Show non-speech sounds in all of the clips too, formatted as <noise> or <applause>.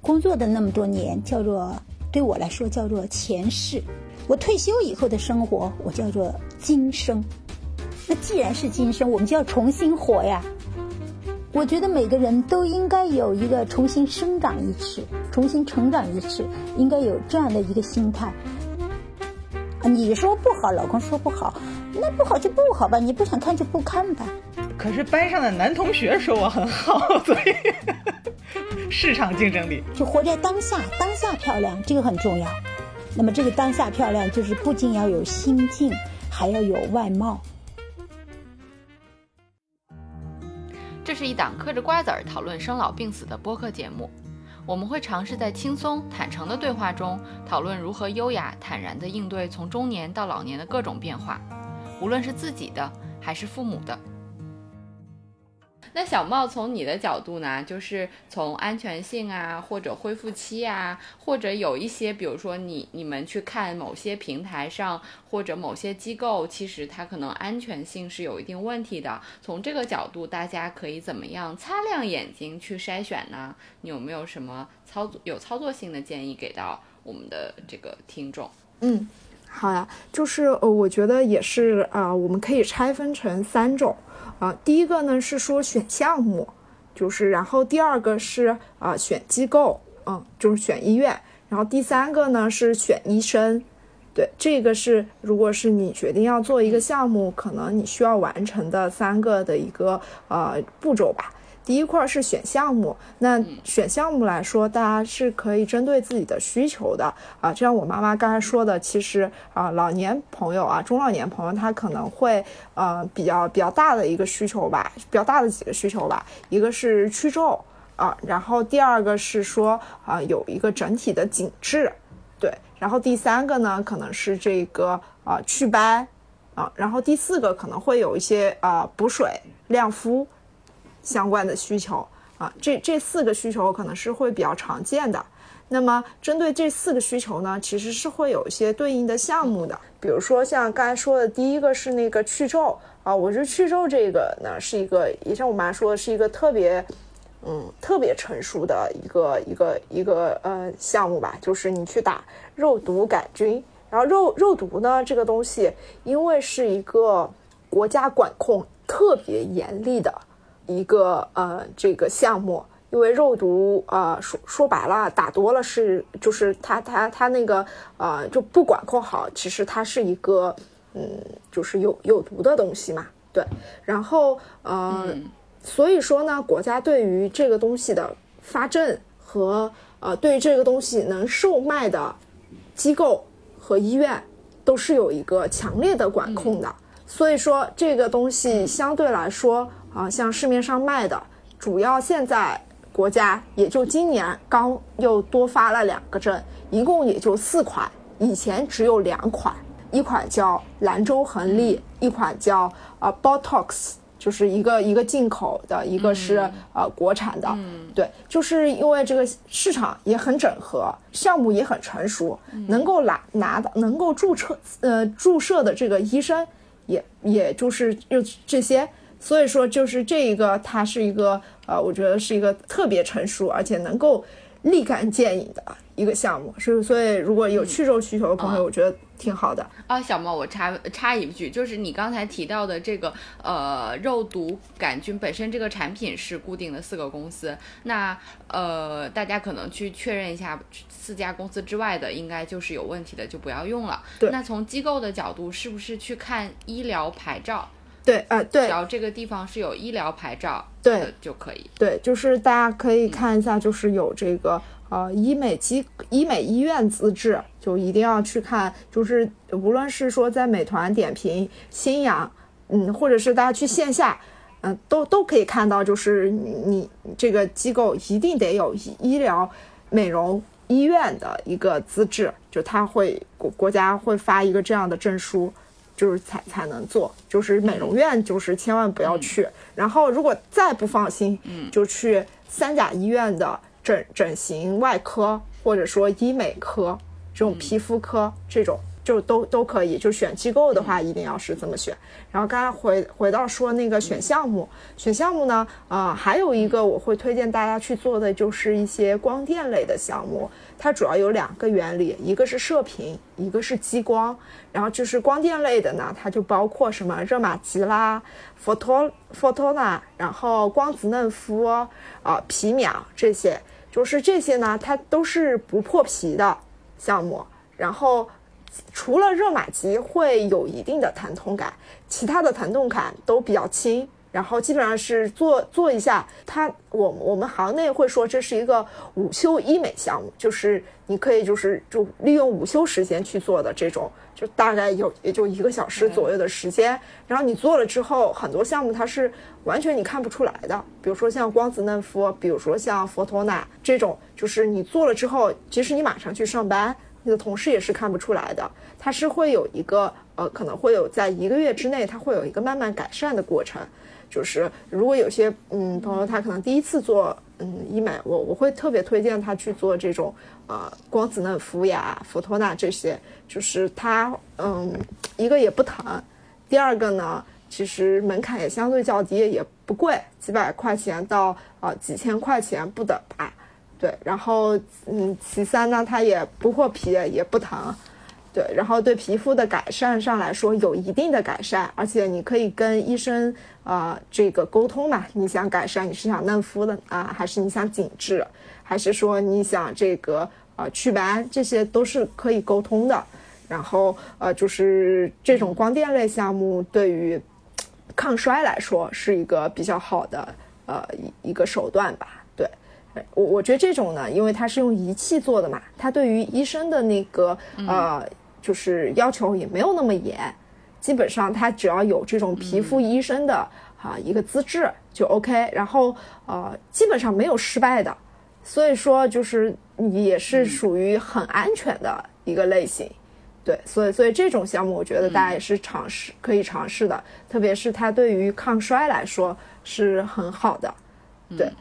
工作的那么多年，叫做对我来说叫做前世。我退休以后的生活，我叫做今生。那既然是今生，我们就要重新活呀。我觉得每个人都应该有一个重新生长一次、重新成长一次，应该有这样的一个心态。你说不好，老公说不好，那不好就不好吧，你不想看就不看吧。可是班上的男同学说我很好，所以市场竞争力就活在当下，当下漂亮，这个很重要。那么这个当下漂亮，就是不仅要有心境，还要有外貌。这是一档嗑着瓜子儿讨论生老病死的播客节目，我们会尝试在轻松坦诚的对话中，讨论如何优雅坦然地应对从中年到老年的各种变化，无论是自己的还是父母的。那小茂从你的角度呢，就是从安全性啊，或者恢复期啊，或者有一些，比如说你你们去看某些平台上或者某些机构，其实它可能安全性是有一定问题的。从这个角度，大家可以怎么样擦亮眼睛去筛选呢？你有没有什么操作有操作性的建议给到我们的这个听众？嗯，好呀，就是呃，我觉得也是啊，我们可以拆分成三种。啊，第一个呢是说选项目，就是然后第二个是啊选机构，嗯，就是选医院，然后第三个呢是选医生，对，这个是如果是你决定要做一个项目，可能你需要完成的三个的一个呃步骤吧。第一块是选项目，那选项目来说，大家是可以针对自己的需求的啊。就像我妈妈刚才说的，其实啊，老年朋友啊，中老年朋友他可能会呃比较比较大的一个需求吧，比较大的几个需求吧。一个是去皱啊，然后第二个是说啊有一个整体的紧致，对，然后第三个呢可能是这个啊祛斑啊，然后第四个可能会有一些啊补水亮肤。相关的需求啊，这这四个需求可能是会比较常见的。那么针对这四个需求呢，其实是会有一些对应的项目的。比如说像刚才说的第一个是那个去皱啊，我觉得去皱这个呢是一个，也像我妈说的是一个特别，嗯，特别成熟的一个一个一个呃项目吧，就是你去打肉毒杆菌。然后肉肉毒呢这个东西，因为是一个国家管控特别严厉的。一个呃，这个项目，因为肉毒啊，说说白了，打多了是就是它它它那个呃就不管控好，其实它是一个嗯，就是有有毒的东西嘛，对。然后呃，所以说呢，国家对于这个东西的发证和呃，对于这个东西能售卖的机构和医院都是有一个强烈的管控的。所以说这个东西相对来说。啊，像市面上卖的，主要现在国家也就今年刚又多发了两个证，一共也就四款，以前只有两款，一款叫兰州恒力，一款叫啊 Botox，就是一个一个进口的，一个是呃国产的。嗯，对，就是因为这个市场也很整合，项目也很成熟，能够拿拿到能够注册呃注射的这个医生也也就是就这些。所以说，就是这一个，它是一个，呃，我觉得是一个特别成熟，而且能够立竿见影的一个项目。是，所以如果有去肉需求的朋友，我觉得挺好的。啊，小猫，我插插一句，就是你刚才提到的这个，呃，肉毒杆菌本身这个产品是固定的四个公司，那呃，大家可能去确认一下，四家公司之外的应该就是有问题的，就不要用了。对。那从机构的角度，是不是去看医疗牌照？对，呃，对，只要这个地方是有医疗牌照，对就可以。对，就是大家可以看一下，就是有这个呃医美机、医美医院资质，就一定要去看。就是无论是说在美团点评、新氧，嗯，或者是大家去线下，嗯，都都可以看到，就是你这个机构一定得有医疗美容医院的一个资质，就他会国国家会发一个这样的证书。就是才才能做，就是美容院，就是千万不要去。然后如果再不放心，嗯，就去三甲医院的整整形外科，或者说医美科这种皮肤科这种就都都可以，就选机构的话，一定要是这么选。然后刚才回回到说那个选项目，选项目呢，呃，还有一个我会推荐大家去做的，就是一些光电类的项目。它主要有两个原理，一个是射频，一个是激光。然后就是光电类的呢，它就包括什么热玛吉啦、Photo Photona，然后光子嫩肤啊、皮秒这些，就是这些呢，它都是不破皮的项目。然后。除了热玛吉会有一定的疼痛感，其他的疼痛感都比较轻，然后基本上是做做一下。它我我们行内会说这是一个午休医美项目，就是你可以就是就利用午休时间去做的这种，就大概有也就一个小时左右的时间。然后你做了之后，很多项目它是完全你看不出来的，比如说像光子嫩肤，比如说像佛托纳这种，就是你做了之后，即使你马上去上班。你的同事也是看不出来的，它是会有一个呃，可能会有在一个月之内，它会有一个慢慢改善的过程。就是如果有些嗯朋友他可能第一次做嗯医美，我我会特别推荐他去做这种呃光子嫩肤呀、佛托纳这些，就是它嗯一个也不疼，第二个呢其实门槛也相对较低，也不贵，几百块钱到呃几千块钱不等吧。对，然后嗯，其三呢，它也不破皮，也不疼，对，然后对皮肤的改善上来说有一定的改善，而且你可以跟医生啊这个沟通嘛，你想改善，你是想嫩肤的啊，还是你想紧致，还是说你想这个啊祛斑，这些都是可以沟通的。然后呃，就是这种光电类项目对于 <tsk> 抗衰来说是一个比较好的呃一一个手段吧。我我觉得这种呢，因为它是用仪器做的嘛，它对于医生的那个呃，就是要求也没有那么严，基本上它只要有这种皮肤医生的啊一个资质就 OK，然后呃基本上没有失败的，所以说就是也是属于很安全的一个类型，对，所以所以这种项目我觉得大家也是尝试可以尝试的，特别是它对于抗衰来说是很好的，对，嗯。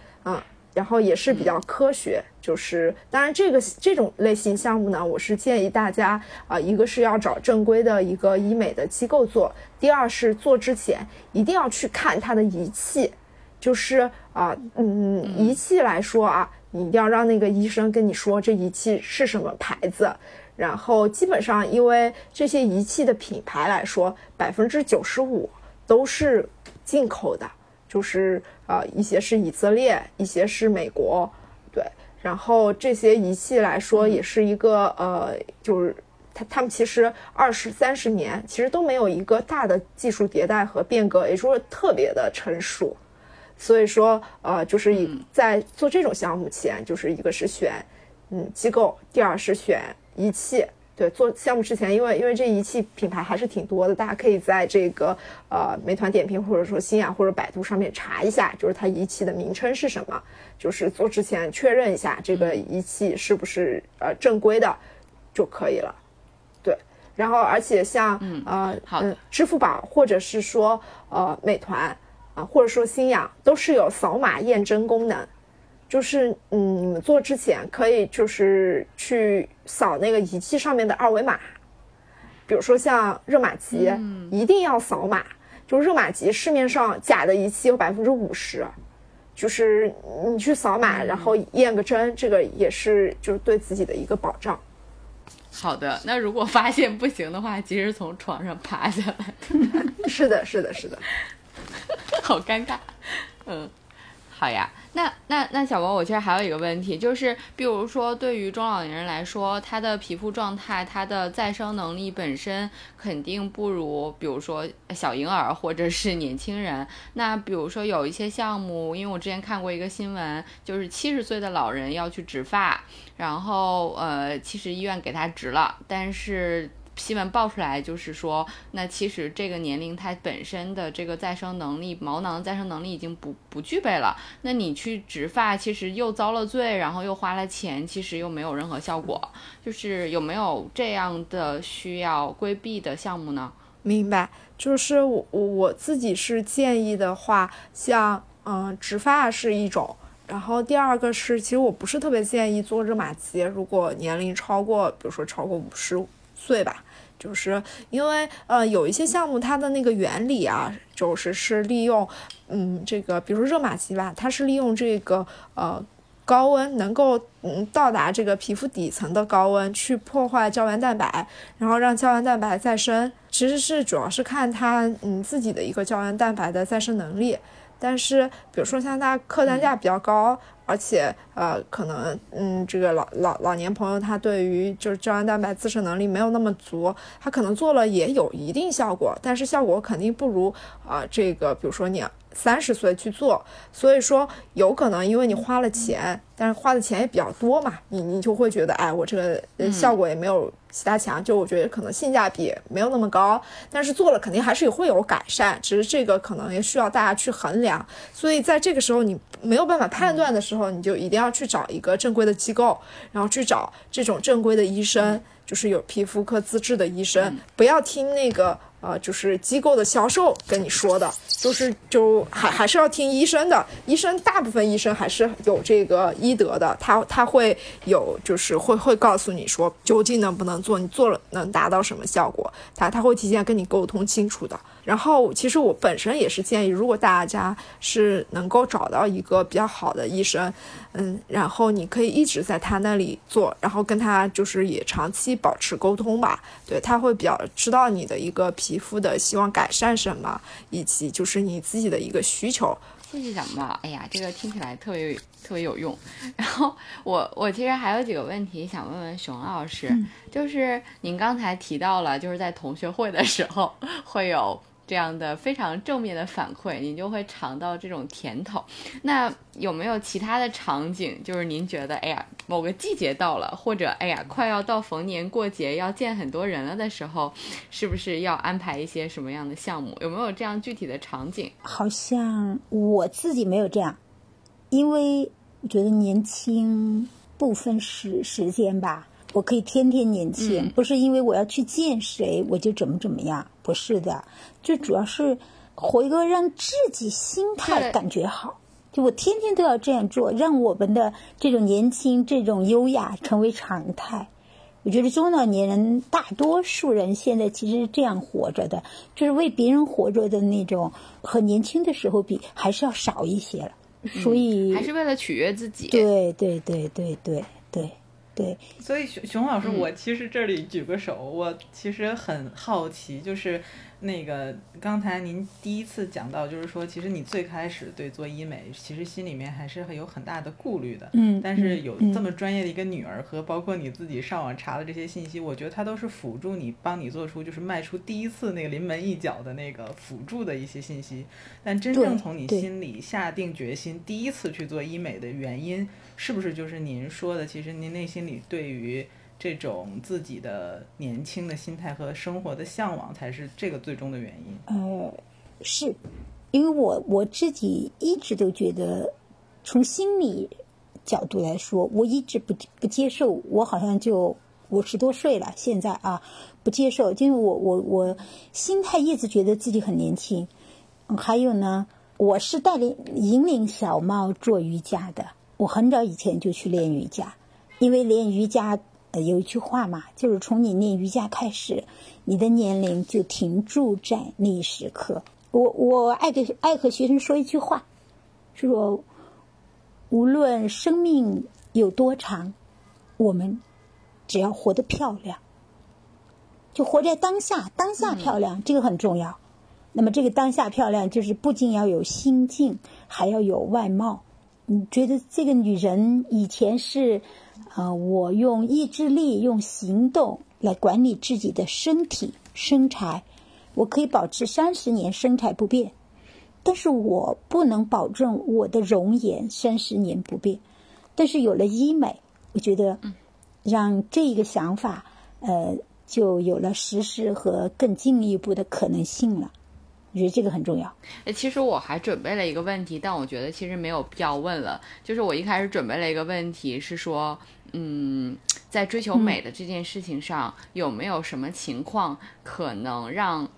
然后也是比较科学，就是当然这个这种类型项目呢，我是建议大家啊，一个是要找正规的一个医美的机构做，第二是做之前一定要去看它的仪器，就是啊，嗯，仪器来说啊，你一定要让那个医生跟你说这仪器是什么牌子，然后基本上因为这些仪器的品牌来说，百分之九十五都是进口的。就是呃，一些是以色列，一些是美国，对。然后这些仪器来说，也是一个呃，就是它他们其实二十三十年，其实都没有一个大的技术迭代和变革，也就是特别的成熟。所以说呃，就是以在做这种项目前，就是一个是选嗯机构，第二是选仪器。对，做项目之前，因为因为这仪器品牌还是挺多的，大家可以在这个呃美团点评或者说新雅或者百度上面查一下，就是它仪器的名称是什么，就是做之前确认一下这个仪器是不是呃正规的就可以了。对，然后而且像呃嗯支付宝或者是说呃美团啊或者说新雅都是有扫码验证功能。就是嗯，你们做之前可以就是去扫那个仪器上面的二维码，比如说像热玛吉，一定要扫码。就热玛吉市面上假的仪器有百分之五十，就是你去扫码，然后验个针，这个也是就是对自己的一个保障。好的，那如果发现不行的话，及时从床上爬下来。<laughs> 是的，是的，是的，<laughs> 好尴尬。嗯，好呀。那那那小王，我其实还有一个问题，就是比如说对于中老年人来说，他的皮肤状态、他的再生能力本身肯定不如，比如说小婴儿或者是年轻人。那比如说有一些项目，因为我之前看过一个新闻，就是七十岁的老人要去植发，然后呃，其实医院给他植了，但是。新闻爆出来就是说，那其实这个年龄它本身的这个再生能力，毛囊再生能力已经不不具备了。那你去植发，其实又遭了罪，然后又花了钱，其实又没有任何效果。就是有没有这样的需要规避的项目呢？明白，就是我我自己是建议的话，像嗯植发是一种，然后第二个是，其实我不是特别建议做热玛吉，如果年龄超过，比如说超过五十岁吧。就是因为呃有一些项目它的那个原理啊，就是是利用嗯这个，比如热玛吉吧，它是利用这个呃高温能够嗯到达这个皮肤底层的高温去破坏胶原蛋白，然后让胶原蛋白再生。其实是主要是看它嗯自己的一个胶原蛋白的再生能力。但是比如说像他客单价比较高。而且，呃，可能，嗯，这个老老老年朋友他对于就是胶原蛋白自身能力没有那么足，他可能做了也有一定效果，但是效果肯定不如啊，这个比如说你三十岁去做，所以说有可能因为你花了钱，但是花的钱也比较多嘛，你你就会觉得，哎，我这个效果也没有。其他强，就我觉得可能性价比没有那么高，但是做了肯定还是会有改善，只是这个可能也需要大家去衡量。所以在这个时候你没有办法判断的时候，你就一定要去找一个正规的机构，然后去找这种正规的医生，就是有皮肤科资质的医生，不要听那个。呃，就是机构的销售跟你说的，就是就还还是要听医生的。医生大部分医生还是有这个医德的，他他会有就是会会告诉你说究竟能不能做，你做了能达到什么效果，他他会提前跟你沟通清楚的。然后，其实我本身也是建议，如果大家是能够找到一个比较好的医生，嗯，然后你可以一直在他那里做，然后跟他就是也长期保持沟通吧。对他会比较知道你的一个皮肤的希望改善什么，以及就是你自己的一个需求。谢谢小猫，哎呀，这个听起来特别特别有用。<laughs> 然后我我其实还有几个问题想问问熊老师，就是您刚才提到了，就是在同学会的时候会有。这样的非常正面的反馈，您就会尝到这种甜头。那有没有其他的场景？就是您觉得，哎呀，某个季节到了，或者哎呀，快要到逢年过节要见很多人了的时候，是不是要安排一些什么样的项目？有没有这样具体的场景？好像我自己没有这样，因为我觉得年轻不分时时间吧。我可以天天年轻，不是因为我要去见谁我就怎么怎么样，不是的，就主要是活一个让自己心态感觉好。就我天天都要这样做，让我们的这种年轻、这种优雅成为常态。我觉得中老年人大多数人现在其实是这样活着的，就是为别人活着的那种，和年轻的时候比还是要少一些了。所以还是为了取悦自己。对对对对对对。对，所以熊熊老师，我其实这里举个手，我其实很好奇，就是。那个刚才您第一次讲到，就是说，其实你最开始对做医美，其实心里面还是会有很大的顾虑的。嗯。但是有这么专业的一个女儿和包括你自己上网查的这些信息，我觉得它都是辅助你，帮你做出就是迈出第一次那个临门一脚的那个辅助的一些信息。但真正从你心里下定决心第一次去做医美的原因，是不是就是您说的？其实您内心里对于。这种自己的年轻的心态和生活的向往，才是这个最终的原因。呃，是，因为我我自己一直都觉得，从心理角度来说，我一直不不接受，我好像就五十多岁了，现在啊不接受，因为我我我心态一直觉得自己很年轻。还有呢，我是带领引领小猫做瑜伽的，我很早以前就去练瑜伽，因为练瑜伽。有一句话嘛，就是从你练瑜伽开始，你的年龄就停驻在那一时刻。我我爱给爱和学生说一句话，是说无论生命有多长，我们只要活得漂亮，就活在当下，当下漂亮，这个很重要。那么这个当下漂亮，就是不仅要有心境，还要有外貌。你觉得这个女人以前是？啊，我用意志力、用行动来管理自己的身体身材，我可以保持三十年身材不变，但是我不能保证我的容颜三十年不变。但是有了医美，我觉得，让这一个想法，呃，就有了实施和更进一步的可能性了。我觉得这个很重要。哎，其实我还准备了一个问题，但我觉得其实没有必要问了。就是我一开始准备了一个问题，是说。嗯，在追求美的这件事情上，有没有什么情况可能让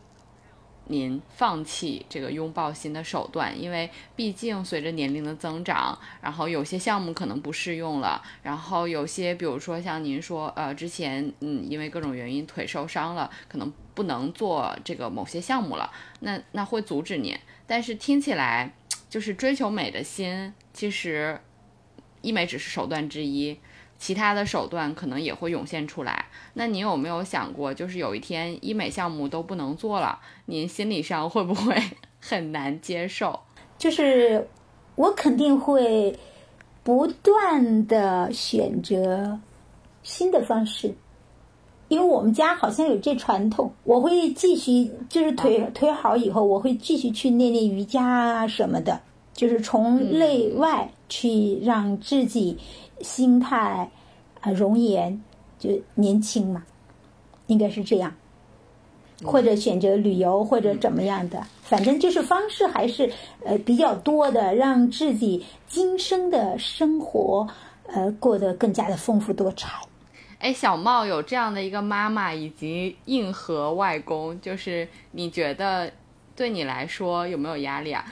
您放弃这个拥抱新的手段，因为毕竟随着年龄的增长，然后有些项目可能不适用了，然后有些比如说像您说，呃，之前嗯因为各种原因腿受伤了，可能不能做这个某些项目了，那那会阻止您。但是听起来就是追求美的心，其实医美只是手段之一。其他的手段可能也会涌现出来。那您有没有想过，就是有一天医美项目都不能做了，您心理上会不会很难接受？就是我肯定会不断的选择新的方式，因为我们家好像有这传统。我会继续，就是腿腿好以后，我会继续去练练瑜伽啊什么的，就是从内外去让自己。心态啊，容颜就年轻嘛，应该是这样，或者选择旅游或者怎么样的，反正就是方式还是呃比较多的，让自己今生的生活呃过得更加的丰富多彩。哎，小茂有这样的一个妈妈以及硬核外公，就是你觉得对你来说有没有压力啊？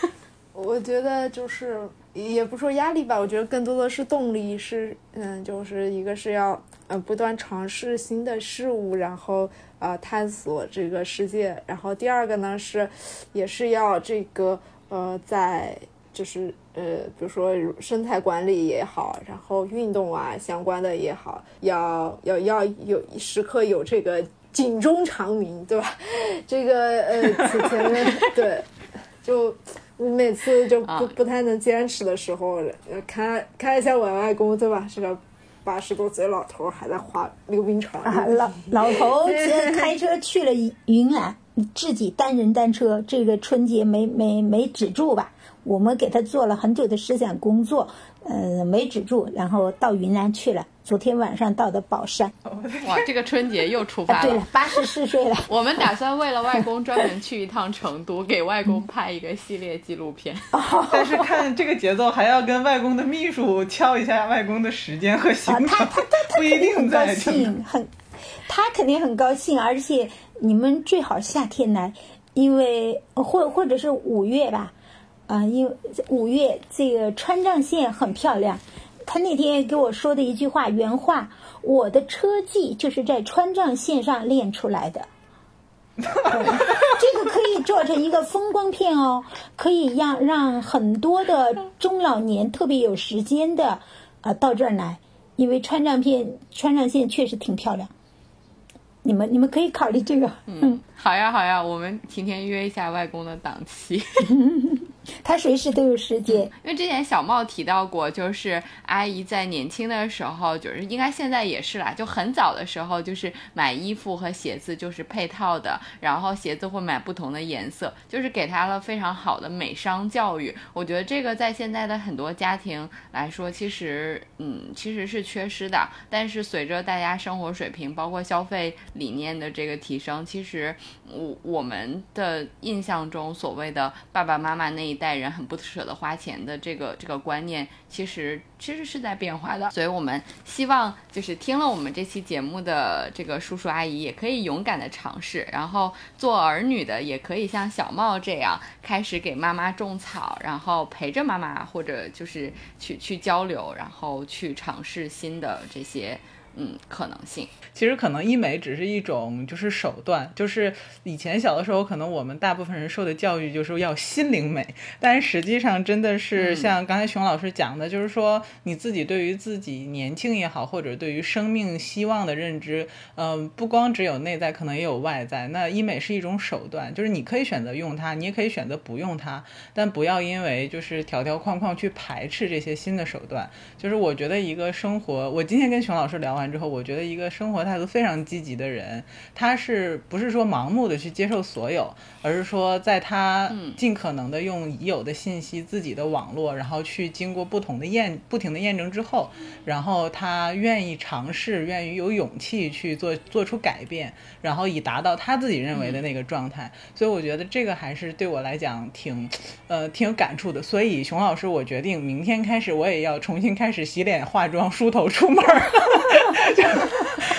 <laughs> 我觉得就是。也不说压力吧，我觉得更多的是动力，是嗯，就是一个是要呃不断尝试新的事物，然后呃探索这个世界，然后第二个呢是也是要这个呃在就是呃比如说生态管理也好，然后运动啊相关的也好，要要要有时刻有这个警钟长鸣，对吧？这个呃前面 <laughs> 对就。你每次就不不太能坚持的时候，看看一下我外公，对吧？是个八十多岁老头，还在滑溜冰场。老老头开车去了云南，自己单人单车，这个春节没没没止住吧？我们给他做了很久的思想工作，呃，没止住，然后到云南去了。昨天晚上到的宝山，哇，这个春节又出发了。对了，八十四岁了。<laughs> 我们打算为了外公专门去一趟成都，给外公拍一个系列纪录片。<laughs> 但是看这个节奏，还要跟外公的秘书敲一下外公的时间和行程。他他他 <laughs> 不一定高兴，很，他肯定很高兴，而且你们最好夏天来，因为或或者是五月吧，啊，因为五月这个川藏线很漂亮。他那天给我说的一句话原话：“我的车技就是在川藏线上练出来的。<laughs> ”这个可以做成一个风光片哦，可以让让很多的中老年特别有时间的啊到这儿来，因为川藏片川藏线确实挺漂亮。你们你们可以考虑这个。嗯，好呀好呀，我们今天约一下外公的档期。<laughs> <laughs> 他随时都有时间，因为之前小茂提到过，就是阿姨在年轻的时候，就是应该现在也是啦，就很早的时候，就是买衣服和鞋子就是配套的，然后鞋子会买不同的颜色，就是给他了非常好的美商教育。我觉得这个在现在的很多家庭来说，其实嗯其实是缺失的。但是随着大家生活水平包括消费理念的这个提升，其实我我们的印象中所谓的爸爸妈妈那一代人很不舍得花钱的这个这个观念，其实其实是在变化的。所以我们希望就是听了我们这期节目的这个叔叔阿姨，也可以勇敢的尝试，然后做儿女的也可以像小茂这样，开始给妈妈种草，然后陪着妈妈，或者就是去去交流，然后去尝试新的这些。嗯，可能性其实可能医美只是一种就是手段，就是以前小的时候，可能我们大部分人受的教育就是要心灵美，但是实际上真的是像刚才熊老师讲的，就是说你自己对于自己年轻也好，或者对于生命希望的认知，嗯，不光只有内在，可能也有外在。那医美是一种手段，就是你可以选择用它，你也可以选择不用它，但不要因为就是条条框框去排斥这些新的手段。就是我觉得一个生活，我今天跟熊老师聊。完之后，我觉得一个生活态度非常积极的人，他是不是说盲目的去接受所有，而是说在他尽可能的用已有的信息、自己的网络，然后去经过不同的验、不停的验证之后，然后他愿意尝试，愿意有勇气去做做出改变，然后以达到他自己认为的那个状态。所以我觉得这个还是对我来讲挺，呃，挺有感触的。所以熊老师，我决定明天开始我也要重新开始洗脸、化妆、梳头、出门。哈哈哈哈哈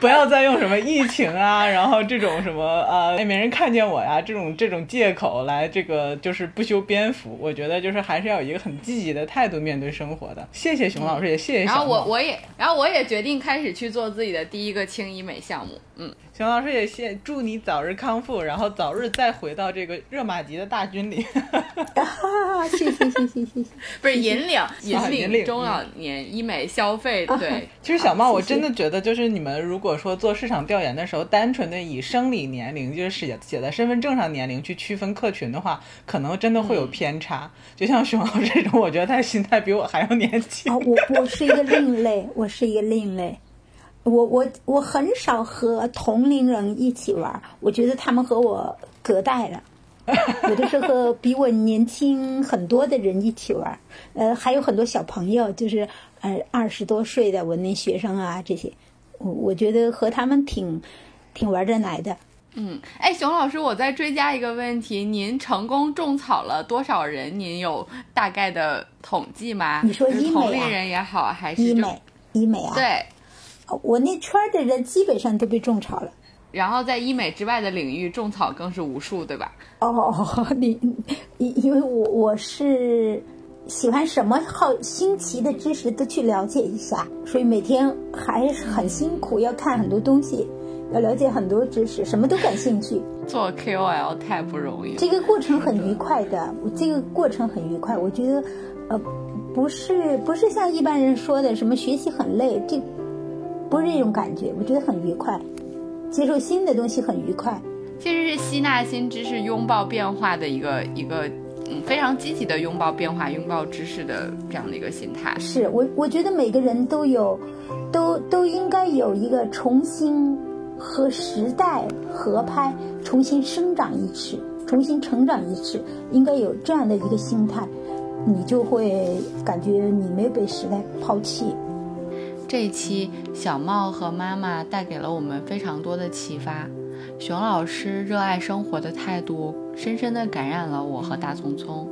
不要再用什么疫情啊，然后这种什么呃没人看见我呀这种这种借口来这个就是不修边幅。我觉得就是还是要有一个很积极的态度面对生活的。谢谢熊老师，也谢谢。然后我我也然后我也决定开始去做自己的第一个轻医美项目。嗯，熊老师也谢祝你早日康复，然后早日再回到这个热玛吉的大军里。谢谢谢谢谢谢，不是引领引领中老年医美消费。对，其实小茂，我真的觉得就是你们如果说做市场调研的时候，单纯的以生理年龄，就是写写在身份证上年龄去区分客群的话，可能真的会有偏差。就像熊老师这种，我觉得他心态比我还要年轻。我我是一个另类，我是一个另类。我我我很少和同龄人一起玩，我觉得他们和我隔代了。有的时候比我年轻很多的人一起玩，呃，还有很多小朋友，就是呃二十多岁的我那学生啊这些，我我觉得和他们挺挺玩得来的。嗯，哎，熊老师，我再追加一个问题，您成功种草了多少人？您有大概的统计吗？你说医美啊？同龄人也好，还是医美？医美啊？对。我那圈的人基本上都被种草了，然后在医美之外的领域种草更是无数，对吧？哦，<laughs> 你因因为我我是喜欢什么好新奇的知识都去了解一下，所以每天还是很辛苦，要看很多东西，要了解很多知识，什么都感兴趣。做 KOL 太不容易，这个过程很愉快的，这个过程很愉快。我觉得，呃，不是不是像一般人说的什么学习很累，这。不是这种感觉，我觉得很愉快，接受新的东西很愉快。其实是吸纳新知识、拥抱变化的一个一个，嗯，非常积极的拥抱变化、拥抱知识的这样的一个心态。是我，我觉得每个人都有，都都应该有一个重新和时代合拍、重新生长一次、重新成长一次，应该有这样的一个心态，你就会感觉你没有被时代抛弃。这一期小茂和妈妈带给了我们非常多的启发，熊老师热爱生活的态度深深地感染了我和大聪聪。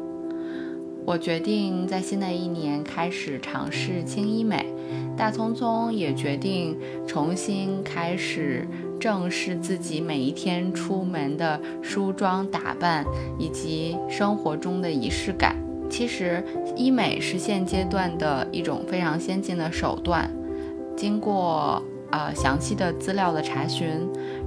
我决定在新的一年开始尝试轻医美，大聪聪也决定重新开始正视自己每一天出门的梳妆打扮以及生活中的仪式感。其实，医美是现阶段的一种非常先进的手段。经过呃详细的资料的查询，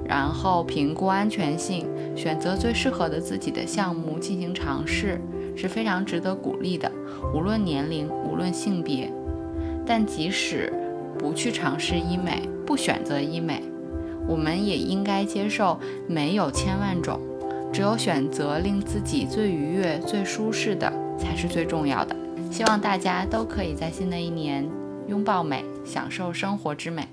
然后评估安全性，选择最适合的自己的项目进行尝试，是非常值得鼓励的。无论年龄，无论性别，但即使不去尝试医美，不选择医美，我们也应该接受没有千万种，只有选择令自己最愉悦、最舒适的才是最重要的。希望大家都可以在新的一年。拥抱美，享受生活之美。